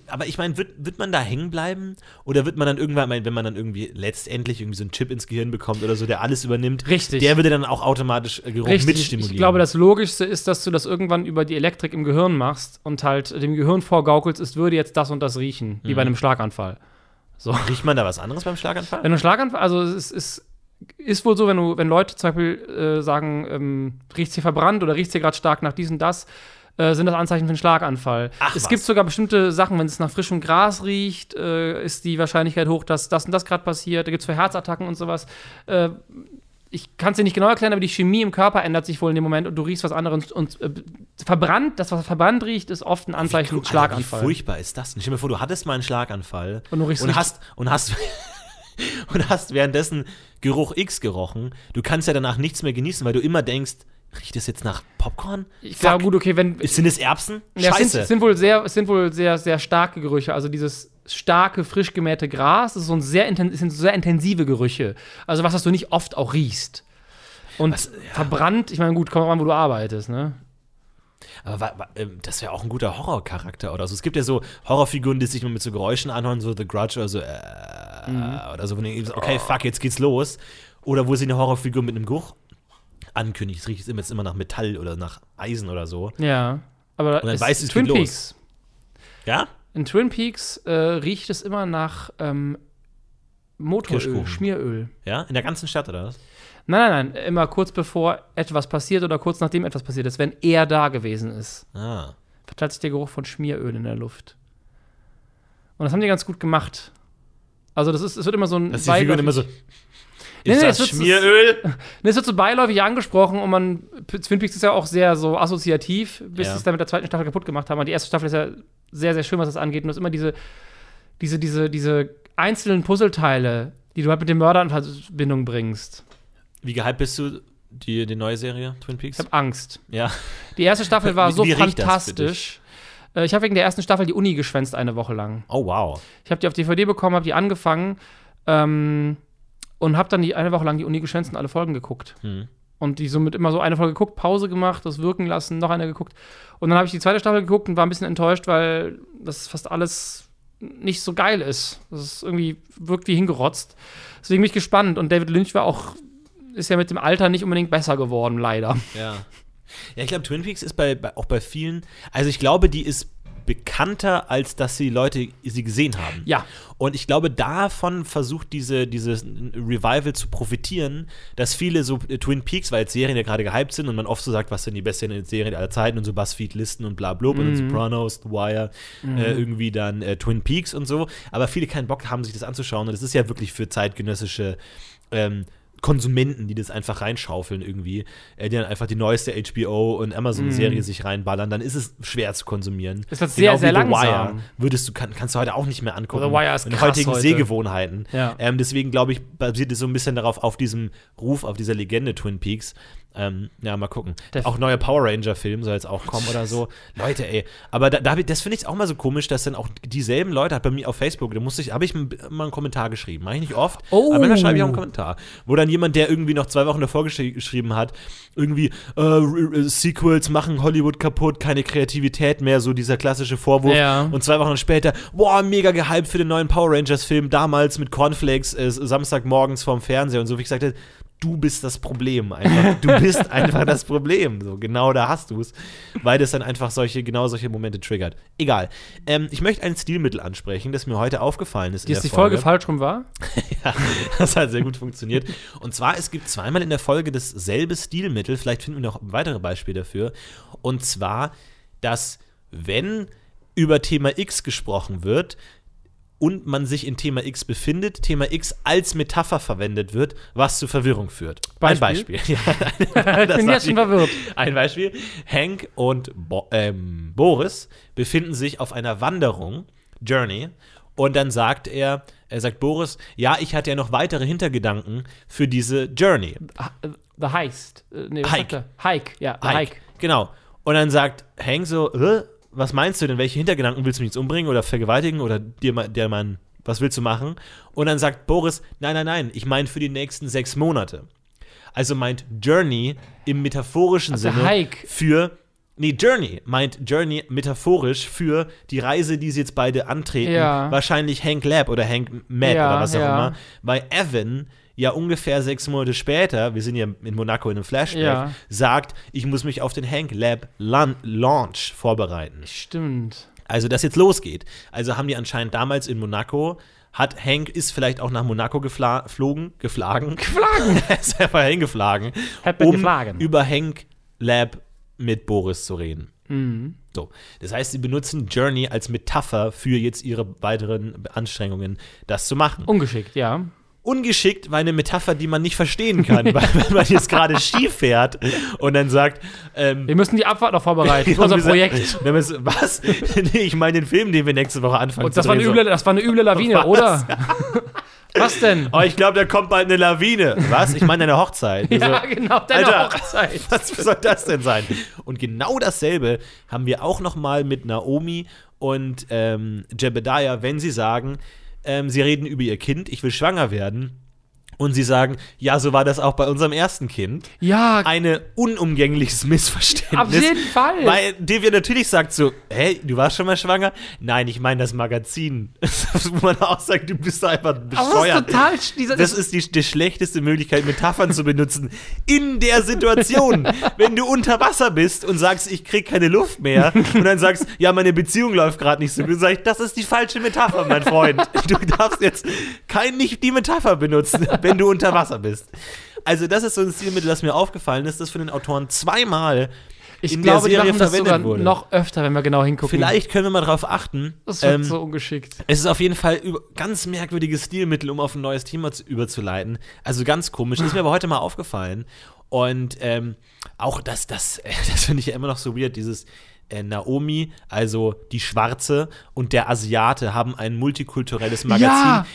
Aber ich meine, wird, wird man da hängen bleiben? Oder wird man dann irgendwann, wenn man dann irgendwie letztendlich irgendwie so einen Chip ins Gehirn bekommt oder so, der alles übernimmt, Richtig. der würde dann auch automatisch äh, Geruch Richtig. mitstimulieren? Ich glaube, das Logischste ist, dass du das irgendwann über die Elektrik im Gehirn machst und halt dem Gehirn vorgaukelst, es würde jetzt das und das riechen, wie Mhm. bei einem Schlaganfall. So. Riecht man da was anderes beim Schlaganfall? Wenn du Schlaganfall, also es ist, ist wohl so, wenn du, wenn Leute zum Beispiel äh, sagen, ähm, riecht's hier verbrannt oder riecht's hier gerade stark nach dies und das, äh, sind das Anzeichen für einen Schlaganfall. Ach, es was. gibt sogar bestimmte Sachen, wenn es nach frischem Gras riecht, äh, ist die Wahrscheinlichkeit hoch, dass das und das gerade passiert. Da gibt es für Herzattacken und sowas. Äh, ich kann es dir nicht genau erklären, aber die Chemie im Körper ändert sich wohl in dem Moment und du riechst was anderes und äh, verbrannt, das, was verbrannt riecht, ist oft ein Anzeichen für einen Alter, Schlaganfall. Wie furchtbar ist das denn? Stell dir vor, du hattest mal einen Schlaganfall Und und hast und hast <laughs> <laughs> und hast währenddessen Geruch X gerochen. Du kannst ja danach nichts mehr genießen, weil du immer denkst, riecht es jetzt nach Popcorn? Ich glaube, gut, okay, wenn, Sind es Erbsen? Ja, es Scheiße. sind, es sind wohl sehr, es sind wohl sehr, sehr starke Gerüche. Also dieses starke, frisch gemähte Gras, das ist so ein sehr, sind sehr intensive Gerüche. Also was, was du nicht oft auch riechst. Und Was- verbrannt, ich meine, gut, kommt drauf an, wo du arbeitest, ne? Aber ähm, das wäre auch ein guter Horrorcharakter oder so. Es gibt ja so Horrorfiguren, die sich nur mit so Geräuschen anhören, so The Grudge oder so, äh, Mhm. oder so, wo du denkst, okay, fuck, jetzt geht's los. Oder wo sie eine Horrorfigur mit einem Geruch ankündigt. Es riecht immer, jetzt immer nach Metall oder nach Eisen oder so. Ja. Aber dann es- weißt du, es Twin geht los. Peaks. Ja? In Twin Peaks äh, riecht es immer nach ähm, Motoröl. Schmieröl. Ja? In der ganzen Stadt oder was? Nein, nein, nein, immer kurz bevor etwas passiert oder kurz nachdem etwas passiert ist, wenn er da gewesen ist, Ah. verteilt sich der Geruch von Schmieröl in der Luft. Und das haben die ganz gut gemacht. Also das ist, es wird immer so ein Dass die Figuren immer so. Nee, Ist nee, das es wird- Schmieröl? <laughs> Nee, es wird so beiläufig angesprochen und man, Twin Peaks ist ja auch sehr so assoziativ, bis Ja. sie es dann mit der zweiten Staffel kaputt gemacht haben. Und die erste Staffel ist ja sehr, sehr schön, was das angeht. Und es ist immer diese, diese, diese, diese einzelnen Puzzleteile, die du halt mit dem Mörder in Verbindung bringst. Wie gehypt bist du die, die neue Serie Twin Peaks? Ich habe Angst. Ja. Die erste Staffel <laughs> war Wie- so wie das fantastisch. Äh, Ich habe wegen der ersten Staffel die Uni geschwänzt eine Woche lang. Oh, wow. Ich habe die auf DVD bekommen, habe die angefangen ähm, und habe dann die eine Woche lang die Uni geschwänzt und alle Folgen geguckt. Hm. Und die somit immer so eine Folge geguckt, Pause gemacht, das wirken lassen, noch eine geguckt. Und dann habe ich die zweite Staffel geguckt und war ein bisschen enttäuscht, weil das fast alles nicht so geil ist. Das ist irgendwie wirkt wie hingerotzt. Deswegen bin ich gespannt. Und David Lynch war auch, ist ja mit dem Alter nicht unbedingt besser geworden, leider. Ja. Ja, ich glaube, Twin Peaks ist bei, bei, auch bei vielen, also ich glaube, die ist bekannter, als dass die Leute sie gesehen haben. Ja. Und ich glaube, davon versucht diese, dieses Revival zu profitieren, dass viele so äh, Twin Peaks, weil jetzt Serien ja gerade gehypt sind und man oft so sagt, was sind die besten Serien aller Zeiten und so Buzzfeed-Listen und bla bla und dann Sopranos, The Wire, äh, irgendwie dann äh, Twin Peaks und so. Aber viele keinen Bock haben, sich das anzuschauen und das ist ja wirklich für zeitgenössische ähm, Konsumenten, die das einfach reinschaufeln irgendwie, äh, die dann einfach die neueste HBO und Amazon-Serie sich reinballern, dann ist es schwer zu konsumieren. Es wird sehr, Genau sehr wie The langsam. Wire würdest du, kann, kannst du heute auch nicht mehr angucken. The Wire ist in krass heutigen heute. Sehgewohnheiten. Ja. Ähm, deswegen glaube ich, basiert es so ein bisschen darauf, auf diesem Ruf, auf dieser Legende Twin Peaks. Ähm, ja, mal gucken. Der- auch neuer Power Ranger-Film soll jetzt auch kommen oder so. <laughs> Leute, ey. Aber da, da, das finde ich auch mal so komisch, dass dann auch dieselben Leute, hat bei mir auf Facebook, da musste ich, habe ich mal einen Kommentar geschrieben. Mache ich nicht oft, Oh. aber manchmal schreibe ich auch einen Kommentar. Wo dann jemand, der irgendwie noch zwei Wochen davor geschri geschrieben hat, irgendwie äh, Sequels machen Hollywood kaputt, keine Kreativität mehr, so dieser klassische Vorwurf. Ja. Und zwei Wochen später, boah, mega gehypt für den neuen Power Rangers-Film, damals mit Cornflakes, äh, Samstagmorgens vorm Fernseher und so, wie ich sagte, du bist das Problem einfach. Du bist <laughs> einfach das Problem. So, genau da hast du es. Weil das dann einfach solche, genau solche Momente triggert. Egal. Ähm, ich möchte ein Stilmittel ansprechen, das mir heute aufgefallen ist. in Dass der die Folge falsch rum war. <laughs> ja, das hat sehr gut funktioniert. Und zwar, es gibt zweimal in der Folge dasselbe Stilmittel, vielleicht finden wir noch weitere Beispiele dafür. Und zwar, dass wenn über Thema X gesprochen wird und man sich in Thema X befindet, Thema X als Metapher verwendet wird, was zu Verwirrung führt. Ein Beispiel? Beispiel. <laughs> Ja, <laughs> Ich bin jetzt schon verwirrt. ein Beispiel. Hank und Bo ähm, Boris befinden sich auf einer Wanderung, Journey, und dann sagt er, er sagt Boris, ja, ich hatte ja noch weitere Hintergedanken für diese Journey. The Heist. Äh, Nee, Hike. Hike, ja, The Hike. Genau. Und dann sagt Hank so, "Hä? Was meinst du denn? Welche Hintergedanken willst du mich jetzt umbringen oder vergewaltigen oder dir der Mann, was willst du machen? Und dann sagt Boris, nein, nein, nein, ich meine für die nächsten sechs Monate. Also meint Journey im metaphorischen Also Sinne Hike. für Nee, Journey meint Journey metaphorisch für die Reise, die sie jetzt beide antreten. Ja. Wahrscheinlich Hank Lab oder Hank Mad Ja, oder was auch ja. immer. Weil Evan ja ungefähr sechs Monate später, wir sind ja in Monaco in einem Flashback, Ja. sagt, ich muss mich auf den Hank Lab Launch vorbereiten. Stimmt. Also, dass jetzt losgeht. Also haben die anscheinend damals in Monaco, hat Hank ist vielleicht auch nach Monaco geflogen, geflagen. <laughs> Geflagen? <laughs> er ist einfach hingeflagen, um geflagen. über Hank Lab mit Boris zu reden. Mhm. So. Das heißt, sie benutzen Journey als Metapher für jetzt ihre weiteren Anstrengungen, das zu machen. Ungeschickt, ja. Ungeschickt war eine Metapher, die man nicht verstehen kann, <laughs> weil wenn man jetzt gerade Ski fährt und dann sagt, ähm, Wir müssen die Abfahrt noch vorbereiten <laughs> unser wir Projekt. <laughs> Was? nee, ich meine den Film, den wir nächste Woche anfangen Und das zu war, eine üble, das war eine üble Lawine, Was? oder? Was denn? Oh, ich glaube, da kommt bald eine Lawine. Was? Ich meine eine Hochzeit. ja, Also, genau, deine Alter. Hochzeit. Was soll das denn sein? Und genau dasselbe haben wir auch noch mal mit Naomi und ähm, Jebediah, wenn sie sagen, ähm, sie reden über ihr Kind, ich will schwanger werden. Und sie sagen, ja, so war das auch bei unserem ersten Kind. Ja, Ein unumgängliches Missverständnis. Auf jeden Fall. Weil Devia natürlich sagt so, hey, du warst schon mal schwanger? Nein, ich meine das Magazin. <laughs> Wo man auch sagt, du bist einfach aber das ist bescheuert. total. Das ist die, die schlechteste Möglichkeit, Metaphern zu benutzen. In der Situation, wenn du unter Wasser bist und sagst, ich krieg keine Luft mehr, und dann sagst, ja, meine Beziehung läuft gerade nicht so gut, sag ich, das ist die falsche Metapher, mein Freund. Du darfst jetzt kein, nicht die Metapher benutzen, wenn <laughs> du unter Wasser bist. Also, das ist so ein Stilmittel, das mir aufgefallen ist, das von den Autoren zweimal ich in glaube, die der Serie machen das sogar wurde. noch öfter, wenn wir genau hingucken. Vielleicht können wir mal drauf achten. Das wird ähm, so ungeschickt. es ist auf jeden Fall ganz merkwürdiges Stilmittel, um auf ein neues Thema zu, überzuleiten. Also ganz komisch. Ist mir aber heute mal aufgefallen. Und ähm, auch das, das, <laughs> das finde ich ja immer noch so weird, dieses äh, Naomi, also die Schwarze und der Asiate haben ein multikulturelles Magazin. Ja.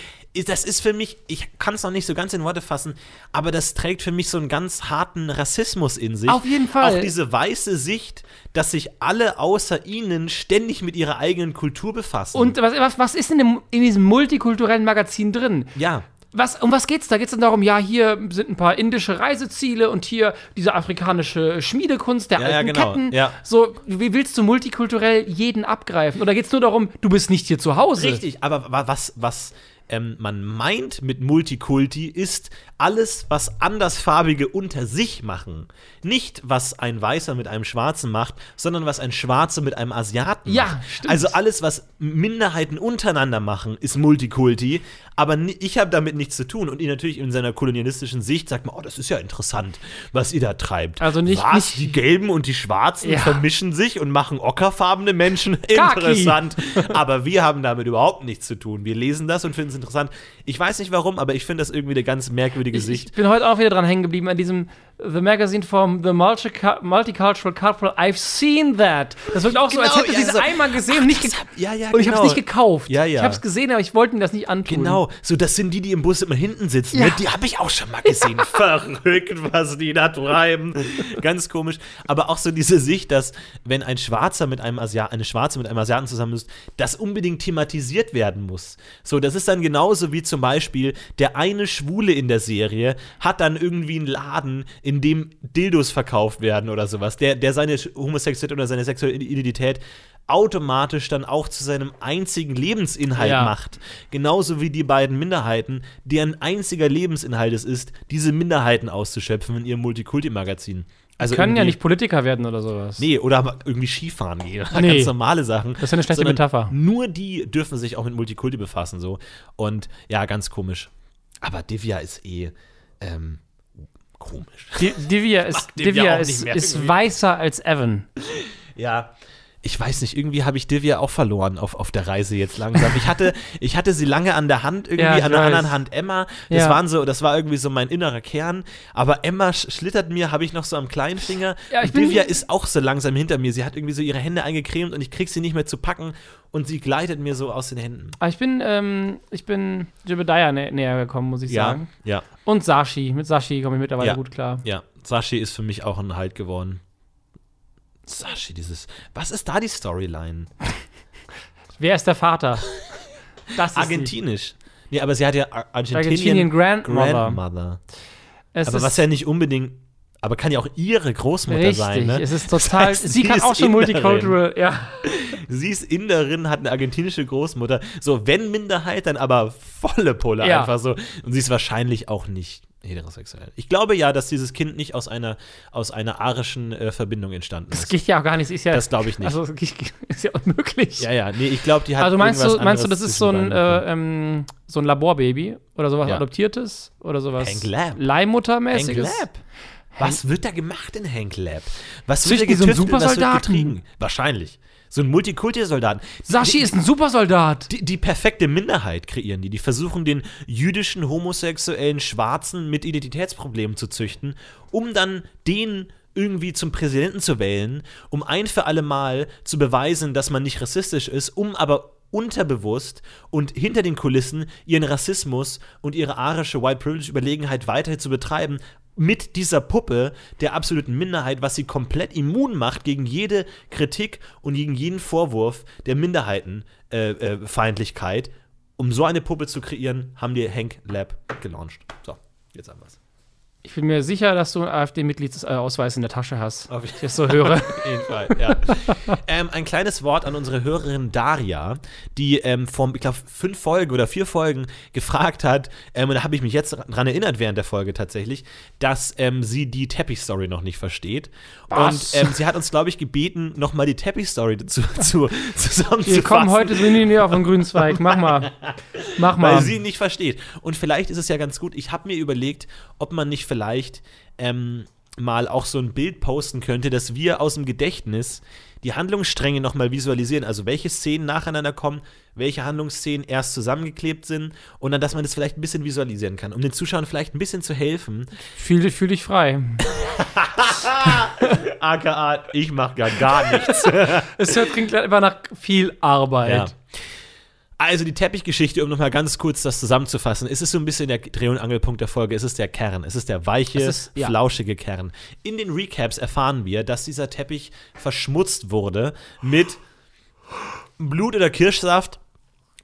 Das ist für mich, ich kann es noch nicht so ganz in Worte fassen, aber das trägt für mich so einen ganz harten Rassismus in sich. Auf jeden Fall. Auch diese weiße Sicht, dass sich alle außer ihnen ständig mit ihrer eigenen Kultur befassen. Und was, was, was ist in, dem, in diesem multikulturellen Magazin drin? ja. Was, um was geht's da? Geht's dann darum, ja, hier sind ein paar indische Reiseziele und hier diese afrikanische Schmiedekunst der Ja, ja, alten genau, Ketten. ja. So, wie willst du multikulturell jeden abgreifen? Oder geht's nur darum, du bist nicht hier zu Hause? Richtig, aber wa- was, was ähm, man meint mit Multikulti ist alles, was Andersfarbige unter sich machen. Nicht, was ein Weißer mit einem Schwarzen macht, sondern was ein Schwarzer mit einem Asiaten Ja, macht. stimmt. Also alles, was Minderheiten untereinander machen, ist Multikulti. Aber ich habe damit nichts zu tun. Und ihn natürlich in seiner kolonialistischen Sicht sagt man, oh, das ist ja interessant, was ihr da treibt. Also nicht- was? nicht- die Gelben und die Schwarzen Ja. vermischen sich und machen ockerfarbene Menschen Kaki. interessant. Aber wir haben damit überhaupt nichts zu tun. Wir lesen das und finden es interessant. Ich weiß nicht warum, aber ich finde das irgendwie eine ganz merkwürdige Ich, Sicht. ich bin heute auch wieder dran hängen geblieben an diesem The Magazine from the Multicultural Couple. I've seen that. Das wirkt auch so, als Genau, hätte ja, sie es so- einmal gesehen und nicht das ge- hab- ja, ja, Und ich habe es genau. nicht gekauft. Ja, ja. Ich habe es gesehen, aber ich wollte mir das nicht antun. Genau, so das sind die, die im Bus immer hinten sitzen. Ja. Ne? Die habe ich auch schon mal gesehen. <laughs> Verrückt, was die da treiben. Ganz komisch. Aber auch so diese Sicht, dass wenn ein Schwarzer mit einem Asiaten, eine Schwarze mit einem Asiaten zusammen ist, das unbedingt thematisiert werden muss. So, das ist dann genauso wie zum Beispiel der eine Schwule in der Serie hat dann irgendwie einen Laden, in dem Dildos verkauft werden oder sowas, der, der seine Homosexualität oder seine sexuelle Identität automatisch dann auch zu seinem einzigen Lebensinhalt Ja. macht. Genauso wie die beiden Minderheiten, deren einziger Lebensinhalt es ist, diese Minderheiten auszuschöpfen in ihrem Multikulti-Magazin. Also Können ja nicht Politiker werden oder sowas. Nee, oder irgendwie Skifahren gehen. <laughs> Nee. Ganz normale Sachen. Das ist ja eine schlechte Sondern Metapher. Nur die dürfen sich auch mit Multikulti befassen, so. Und ja, ganz komisch. Aber Divya ist eh ähm, komisch. Di- Divya <laughs> ist, Divya Divya ist, ist weißer als Evan. Ja. Ich weiß nicht, irgendwie habe ich Divya auch verloren auf, auf der Reise jetzt langsam. Ich hatte, <laughs> ich hatte sie lange an der Hand, irgendwie Ja, an der weiß. anderen Hand Emma. Das Ja. waren so, das war irgendwie so mein innerer Kern. Aber Emma sch schlittert mir, habe ich noch so am kleinen Finger. Ja, Und Divya ist auch so langsam hinter mir. Sie hat irgendwie so ihre Hände eingecremt und ich krieg sie nicht mehr zu packen und sie gleitet mir so aus den Händen. Aber ich bin, ähm, ich bin Jebediah nä näher gekommen, muss ich sagen. ja, Und Sashi. Mit Sashi komme ich mittlerweile Ja. gut klar. ja. Sashi ist für mich auch ein Halt geworden. Sashi, dieses. Was ist da die Storyline? <laughs> Wer ist der Vater? Das ist Argentinisch. Nee, aber sie hat ja Ar- Argentinien Argentinian Grandmother. Grandmother. Es Aber was ja nicht unbedingt. Aber kann ja auch ihre Großmutter richtig. sein, ne? Es ist <laughs> total. heißt, sie sie kann ist auch schon Inderin. multicultural. Ja. <laughs> Sie ist Inderin, hat eine argentinische Großmutter. So, wenn Minderheit, dann aber volle Pulle Ja. einfach so. Und sie ist wahrscheinlich auch nicht heterosexuell. Ich glaube ja, dass dieses Kind nicht aus einer, aus einer arischen äh, Verbindung entstanden Das ist. geht ja auch gar nicht. Ist ja, Das glaube ich nicht. Also, <laughs> ist ja unmöglich. ja, ja, nee, ich glaube, die hat also meinst du, meinst du, das ist so ein, äh, ähm, so ein Laborbaby oder sowas Ja. Adoptiertes oder sowas Hank Lab. Hank Leihmuttermäßiges? Lab. Was wird da gemacht in Hank Lab? Was wird da die so getüftelt, was wird getrieben? Wahrscheinlich. So ein Multikulti-Soldaten. Sashi Die- ist ein Supersoldat. die, die perfekte Minderheit kreieren die. Die versuchen, den jüdischen, homosexuellen Schwarzen mit Identitätsproblemen zu züchten, um dann den irgendwie zum Präsidenten zu wählen, um ein für alle Mal zu beweisen, dass man nicht rassistisch ist, um aber unterbewusst und hinter den Kulissen ihren Rassismus und ihre arische White Privilege Überlegenheit weiter zu betreiben mit dieser Puppe der absoluten Minderheit, was sie komplett immun macht gegen jede Kritik und gegen jeden Vorwurf der Minderheitenfeindlichkeit. Äh, äh, um so eine Puppe zu kreieren, haben die Hank Lab gelauncht. So. Jetzt haben wir's. Ich bin mir sicher, dass du einen AfD-Mitgliedsausweis in der Tasche hast. Auf ich das so höre. <laughs> Auf jeden Fall, ja. ähm, ein kleines Wort an unsere Hörerin Daria, die ähm, vor, ich glaube, fünf Folgen oder vier Folgen gefragt hat, ähm, und da habe ich mich jetzt daran erinnert während der Folge tatsächlich, dass ähm, sie die Teppich-Story noch nicht versteht. Was? Und ähm, sie hat uns, glaube ich, gebeten, nochmal die Teppich-Story <laughs> zu, zu, zusammenzufassen. Wir kommen heute sind die nicht auf den grünen Zweig. Mach mal. Mach mal. Weil sie ihn nicht versteht. Und vielleicht ist es ja ganz gut, ich habe mir überlegt, ob man nicht vielleicht ähm, mal auch so ein Bild posten könnte, dass wir aus dem Gedächtnis die Handlungsstränge nochmal visualisieren. Also welche Szenen nacheinander kommen, welche Handlungsszenen erst zusammengeklebt sind und dann, dass man das vielleicht ein bisschen visualisieren kann, um den Zuschauern vielleicht ein bisschen zu helfen. Fühl, fühl dich frei. <laughs> AKA, ich mache gar, gar nichts. <laughs> es klingt einfach nach viel Arbeit. Ja. Also die Teppichgeschichte, um nochmal ganz kurz das zusammenzufassen, ist es so ein bisschen der Dreh- und Angelpunkt der Folge. Es ist der Kern, es ist der weiche, ist, ja. flauschige Kern. In den Recaps erfahren wir, dass dieser Teppich verschmutzt wurde mit Blut oder Kirschsaft.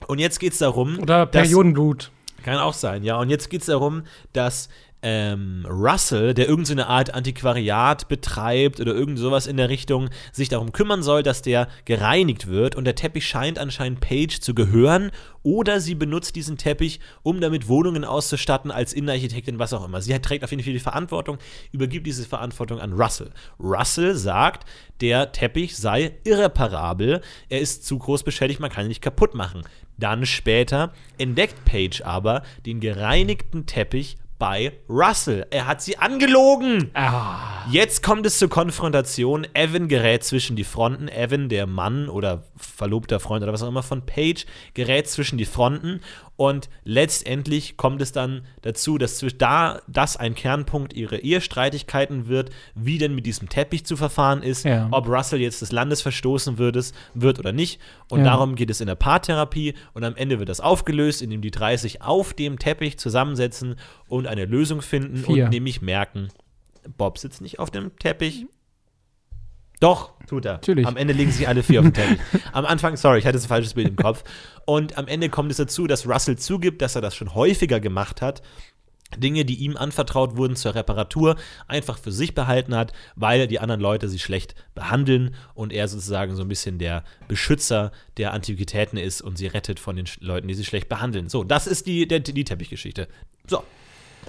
Und jetzt geht es darum. Oder Periodenblut. Dass, kann auch sein, ja. Und jetzt geht es darum, dass ähm, Russell, der irgendeine so Art Antiquariat betreibt oder irgend sowas in der Richtung, sich darum kümmern soll, dass der gereinigt wird. Und der Teppich scheint anscheinend Paige zu gehören. Oder sie benutzt diesen Teppich, um damit Wohnungen auszustatten als Innenarchitektin, was auch immer. Sie trägt auf jeden Fall die Verantwortung, übergibt diese Verantwortung an Russell. Russell sagt, der Teppich sei irreparabel, er ist zu groß beschädigt, man kann ihn nicht kaputt machen. Dann später entdeckt Paige aber den gereinigten Teppich bei Russell. Er hat sie angelogen. Ah. Jetzt kommt es zur Konfrontation. Evan gerät zwischen die Fronten. Evan, der Mann oder verlobter Freund oder was auch immer von Paige, gerät zwischen die Fronten. Und letztendlich kommt es dann dazu, dass da das ein Kernpunkt ihrer Ehestreitigkeiten wird, wie denn mit diesem Teppich zu verfahren ist, ja. ob Russell jetzt des Landes verstoßen wird, wird oder nicht. Und Ja. darum geht es in der Paartherapie. Und am Ende wird das aufgelöst, indem die drei sich auf dem Teppich zusammensetzen und eine Lösung finden Vier. und nämlich merken, Bob sitzt nicht auf dem Teppich. Doch, tut er. Natürlich. Am Ende legen sich alle vier auf den Teppich. <laughs> Am Anfang, sorry, ich hatte jetzt ein falsches Bild im Kopf. Und am Ende kommt es dazu, dass Russell zugibt, dass er das schon häufiger gemacht hat. Dinge, die ihm anvertraut wurden zur Reparatur, einfach für sich behalten hat, weil die anderen Leute sie schlecht behandeln und er sozusagen so ein bisschen der Beschützer der Antiquitäten ist und sie rettet von den Leuten, die sie schlecht behandeln. So, das ist die, der, die Teppichgeschichte. So,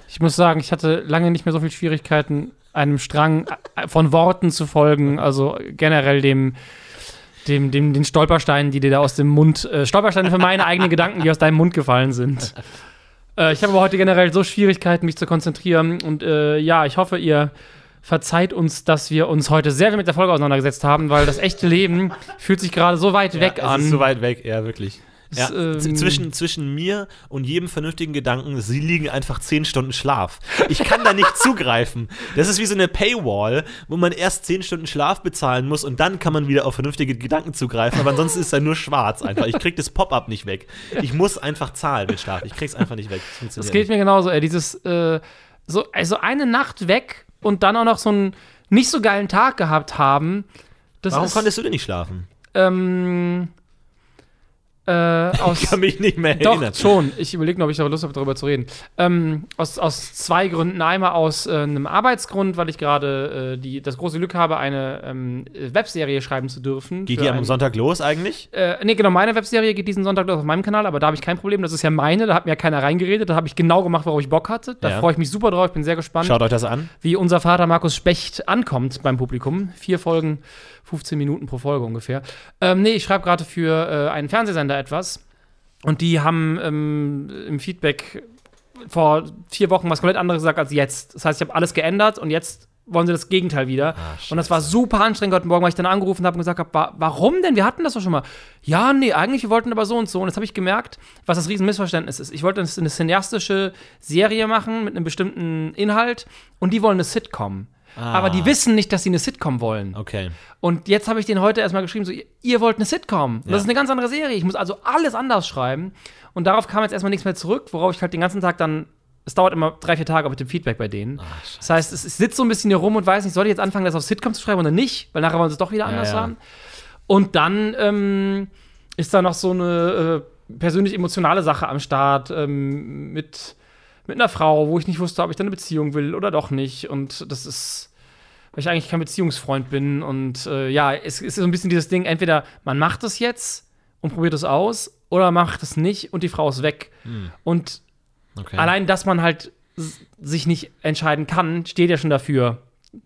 Ich muss sagen, ich hatte lange nicht mehr so viel Schwierigkeiten, einem Strang äh, von Worten zu folgen, also generell dem, dem, dem, den Stolpersteinen, die dir da aus dem Mund, äh, Stolpersteine für meine eigenen Gedanken, die aus deinem Mund gefallen sind. Äh, ich habe aber heute generell so Schwierigkeiten, mich zu konzentrieren und äh, ja, ich hoffe, ihr verzeiht uns, dass wir uns heute sehr viel mit der Folge auseinandergesetzt haben, weil das echte Leben fühlt sich gerade so weit weg ja, an. Es ist so weit weg, ja, wirklich. Ja, ähm, zwischen, zwischen mir und jedem vernünftigen Gedanken, sie liegen einfach zehn Stunden Schlaf. Ich kann da nicht <laughs> zugreifen. Das ist wie so eine Paywall, wo man erst zehn Stunden Schlaf bezahlen muss und dann kann man wieder auf vernünftige Gedanken zugreifen, aber ansonsten ist da nur schwarz einfach. Ich krieg das Pop-up nicht weg. Ich muss einfach zahlen mit Schlaf. Ich krieg's einfach nicht weg. Das Das geht mir genauso, ey. Dieses, äh, so, also eine Nacht weg und dann auch noch so einen nicht so geilen Tag gehabt haben. Das Warum ist, konntest du denn nicht schlafen? ähm, äh, aus, <laughs> Ich kann mich nicht mehr Doch, erinnern. schon. Ich überlege noch, ob ich aber Lust habe, darüber zu reden. Ähm, aus, aus zwei Gründen. Einmal aus äh, einem Arbeitsgrund, weil ich gerade äh, die, das große Glück habe, eine ähm, Webserie schreiben zu dürfen. Geht die am ein- Sonntag los eigentlich? Äh, nee, genau, meine Webserie geht diesen Sonntag los auf meinem Kanal, aber da habe ich kein Problem. Das ist ja meine, da hat mir ja keiner reingeredet. Da habe ich genau gemacht, worauf ich Bock hatte. Da Ja. freue ich mich super drauf. Ich bin sehr gespannt, Schaut euch das an. wie unser Vater Markus Specht ankommt beim Publikum. Vier Folgen, 15 Minuten pro Folge ungefähr. Ähm, nee, ich schreibe gerade für äh, einen Fernsehsender etwas. Und die haben ähm, im Feedback vor vier Wochen was komplett anderes gesagt als jetzt. Das heißt, ich habe alles geändert und jetzt wollen sie das Gegenteil wieder. und das war super anstrengend heute Morgen, weil ich dann angerufen habe und gesagt habe, wa warum denn? Wir hatten das doch schon mal. Ja, nee, eigentlich, wir wollten aber so und so. Und jetzt habe ich gemerkt, was das Riesenmissverständnis ist. Ich wollte eine cineastische Serie machen mit einem bestimmten Inhalt und die wollen eine Sitcom. Aber die wissen nicht, dass sie eine Sitcom wollen. Okay. Und jetzt habe ich denen heute erstmal geschrieben, so, ihr, wollt eine Sitcom. Das Ja. ist eine ganz andere Serie. Ich muss also alles anders schreiben. Und darauf kam jetzt erstmal nichts mehr zurück, worauf ich halt den ganzen Tag dann. Es dauert immer drei, vier Tage mit dem Feedback bei denen. das heißt, es, es sitzt so ein bisschen hier rum und weiß nicht, soll ich jetzt anfangen, das auf Sitcom zu schreiben oder nicht? Weil nachher wollen sie es doch wieder anders ja. haben. Und dann ähm, ist da noch so eine äh, persönlich emotionale Sache am Start ähm, mit mit einer Frau, wo ich nicht wusste, ob ich da eine Beziehung will oder doch nicht. Und das ist, weil ich eigentlich kein Beziehungsfreund bin. Und äh, ja, es, es ist so ein bisschen dieses Ding, entweder man macht es jetzt und probiert es aus oder macht es nicht und die Frau ist weg. Und Okay. allein, dass man halt sich nicht entscheiden kann, steht ja schon dafür,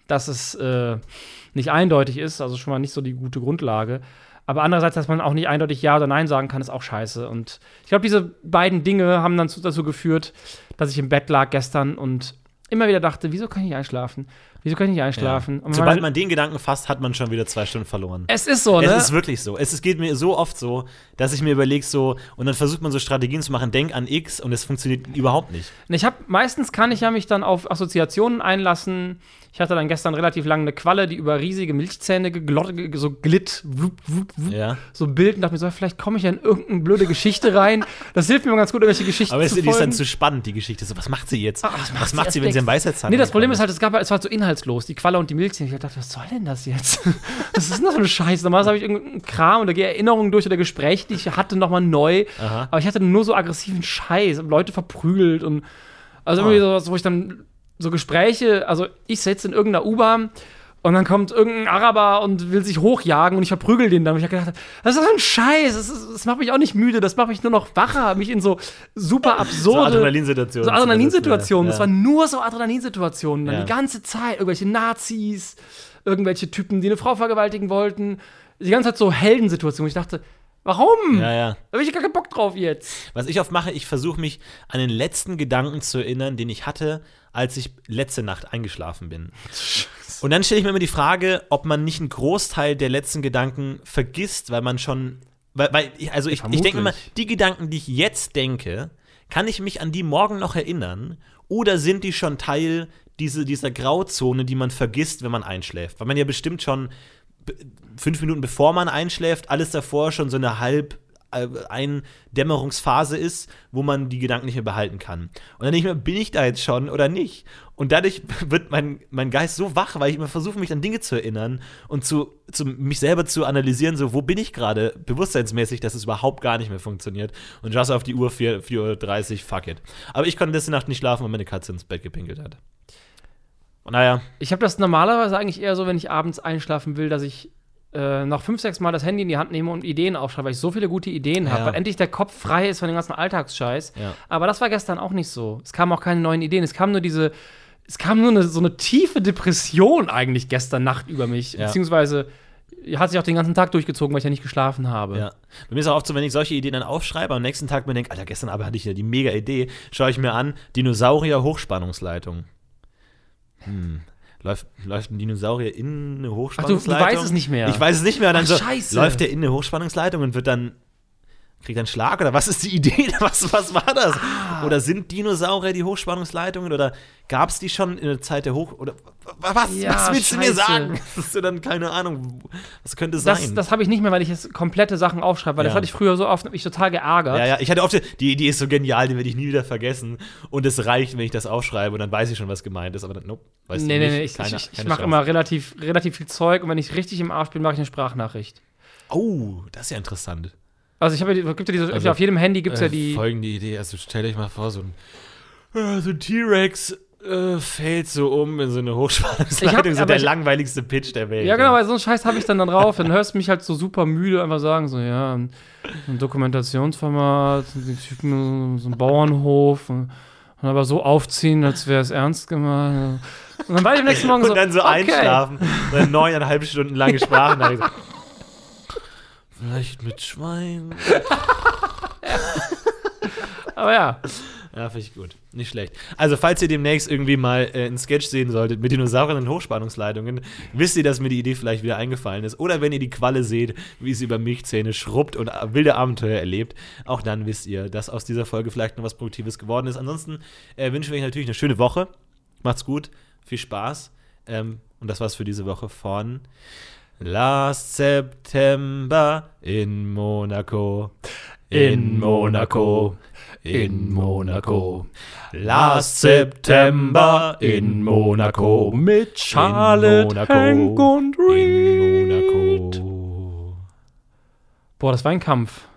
dass es äh, nicht eindeutig ist. Also schon mal nicht so die gute Grundlage. Aber andererseits, dass man auch nicht eindeutig Ja oder Nein sagen kann, ist auch scheiße. Und ich glaube, diese beiden Dinge haben dann zu, dazu geführt, dass ich im Bett lag gestern und immer wieder dachte, wieso kann ich nicht einschlafen? Wieso kann ich nicht einschlafen? Und Sobald man- den Gedanken fasst, hat man schon wieder zwei Stunden verloren. es ist so, ne? Es ist wirklich so. Es, es geht mir so oft so, dass ich mir überlege, so, und dann versucht man so Strategien zu machen, denk an X und es funktioniert überhaupt nicht. Ich habe meistens kann ich ja mich dann auf Assoziationen einlassen. Ich hatte dann gestern relativ lange eine Qualle, die über riesige Milchzähne geglott, ge- so glitt, wup, wup, wup, Ja. so ein Bild und dachte mir so, vielleicht komme ich ja in irgendeine blöde Geschichte rein. Das hilft mir immer ganz gut, irgendwelche Geschichten Aber es zu die ist dann folgen. zu spannend, die Geschichte. So, was macht sie jetzt? Ah, was macht, sie, wenn sie weg? Weisheitszahn Nee, das Problem ist halt, es, gab, es war so inhaltslos, die Qualle und die Milchzähne. Ich dachte, was soll denn das jetzt? <laughs> was ist denn das für eine Scheiße? Normalerweise habe ich irgendeinen Kram oder gehe Erinnerungen durch oder Gespräche, die ich hatte, nochmal neu. Aha. Aber ich hatte nur so aggressiven Scheiß, Leute verprügelt und also Ah. irgendwie sowas, wo ich dann so Gespräche, also ich sitze in irgendeiner U-Bahn und dann kommt irgendein Araber und will sich hochjagen und ich verprügel den dann. Und ich hab gedacht, was ist das für ein Scheiß? Das, ist- das macht mich auch nicht müde, das macht mich nur noch wacher, mich in so super so absurde Adrenalinsituationen. so Adrenalinsituationen. Ja. Das waren nur so Adrenalinsituationen. Dann Ja. die ganze Zeit. Irgendwelche Nazis, irgendwelche Typen, die eine Frau vergewaltigen wollten. Die ganze Zeit so Heldensituationen. Ich dachte, warum? ja, ja. Da hab ich gar keinen Bock drauf jetzt. Was ich oft mache, ich versuche mich an den letzten Gedanken zu erinnern, den ich hatte, als ich letzte Nacht eingeschlafen bin. <laughs> Und dann stelle ich mir immer die Frage, ob man nicht einen Großteil der letzten Gedanken vergisst, weil man schon. Weil, weil ich, also ich, ich denke immer, vermutlich. die Gedanken, die ich jetzt denke, kann ich mich an die morgen noch erinnern? Oder sind die schon Teil diese, dieser Grauzone, die man vergisst, wenn man einschläft? Weil man ja bestimmt schon fünf Minuten bevor man einschläft, alles davor schon so eine halb äh, Eindämmerungsphase ist, wo man die Gedanken nicht mehr behalten kann. Und dann denke ich mir, bin ich da jetzt schon oder nicht? Und dadurch <laughs> wird mein, mein Geist so wach, weil ich immer versuche, mich an Dinge zu erinnern und zu, zu mich selber zu analysieren, so wo bin ich gerade bewusstseinsmäßig, dass es überhaupt gar nicht mehr funktioniert. Und just auf die Uhr 4 4.30 Uhr, fuck it. Aber ich konnte letzte Nacht nicht schlafen, weil meine Katze ins Bett gepinkelt hat. Und naja, Ich habe das normalerweise eigentlich eher so, wenn ich abends einschlafen will, dass ich äh, noch fünf, sechs Mal das Handy in die Hand nehme und Ideen aufschreibe, weil ich so viele gute Ideen habe, Ja. weil endlich der Kopf frei ist von dem ganzen Alltagsscheiß. Ja. Aber das war gestern auch nicht so. Es kamen auch keine neuen Ideen. Es kam nur diese, es kam nur eine, so eine tiefe Depression eigentlich gestern Nacht über mich. Ja. Beziehungsweise hat sich auch den ganzen Tag durchgezogen, weil ich ja nicht geschlafen habe. Ja. Bei mir ist auch oft so, wenn ich solche Ideen dann aufschreibe, am nächsten Tag mir denke, Alter, gestern Abend hatte ich ja die mega Idee, schaue ich mir an, Dinosaurier-Hochspannungsleitung. Hm. Läuft, läuft ein Dinosaurier in eine Ach, du, Hochspannungsleitung? du weißt es nicht mehr. Ich weiß es nicht mehr. Dann Ach, so, scheiße. läuft der in eine Hochspannungsleitung und wird dann, kriegt dann Schlag? Oder was ist die Idee? <laughs> Was, was war das? Ah. Oder sind Dinosaurier die Hochspannungsleitungen? Oder gab es die schon in der Zeit der Hoch... Oder was, Ja, was willst du mir scheiße. sagen? Das ist ja dann keine Ahnung. Was könnte Das, sein? das habe ich nicht mehr, weil ich jetzt komplette Sachen aufschreibe, weil das Ja. hatte ich früher so oft, mich total geärgert. Ja, ja, ich hatte oft, die Idee ist so genial, die werde ich nie wieder vergessen. Und es reicht, wenn ich das aufschreibe und dann weiß ich schon, was gemeint ist. Aber dann, nope, weißt Nee, du nee, nicht. nee, ich, Keine- ich, ich keine mache immer relativ, relativ viel Zeug und wenn ich richtig im Arsch bin, mache ich eine Sprachnachricht. Oh, das ist ja interessant. Also ich habe ja, gibt ja diese, Also, auf jedem Handy gibt es ja Äh, die. Folgende Idee, also stell dich mal vor, so ein, äh, so ein T-Rex äh, fällt so um in so eine Hochspannungsleitung. so der ich- langweiligste Pitch der Welt. Ja, genau, weil so einen Scheiß habe ich dann, dann drauf. Dann hörst du mich halt so super müde einfach sagen, so, ja, ein, ein Dokumentationsformat, Typen, so ein Bauernhof und, und aber so aufziehen, als wäre es ernst gemeint. Und dann war ich am nächsten Morgen Und so, dann so okay. einschlafen. Eine neuneinhalb Stunden lange Sprachnachricht. Vielleicht mit Schwein. <laughs> Aber ja, Ja, finde ich gut. Nicht schlecht. Also, falls ihr demnächst irgendwie mal äh, einen Sketch sehen solltet mit Dinosauriern und Hochspannungsleitungen, wisst ihr, dass mir die Idee vielleicht wieder eingefallen ist. Oder wenn ihr die Qualle seht, wie sie über Milchzähne schrubbt und äh, wilde Abenteuer erlebt, auch dann wisst ihr, dass aus dieser Folge vielleicht noch was Produktives geworden ist. Ansonsten äh, wünschen wir euch natürlich eine schöne Woche. Macht's gut, viel Spaß. Ähm, und das war's für diese Woche von Last September in Monaco. In Monaco. In Monaco. Last September in Monaco. mit Charlotte, Monaco. Hank und Reed. In Monaco. Boah, das war ein Kampf.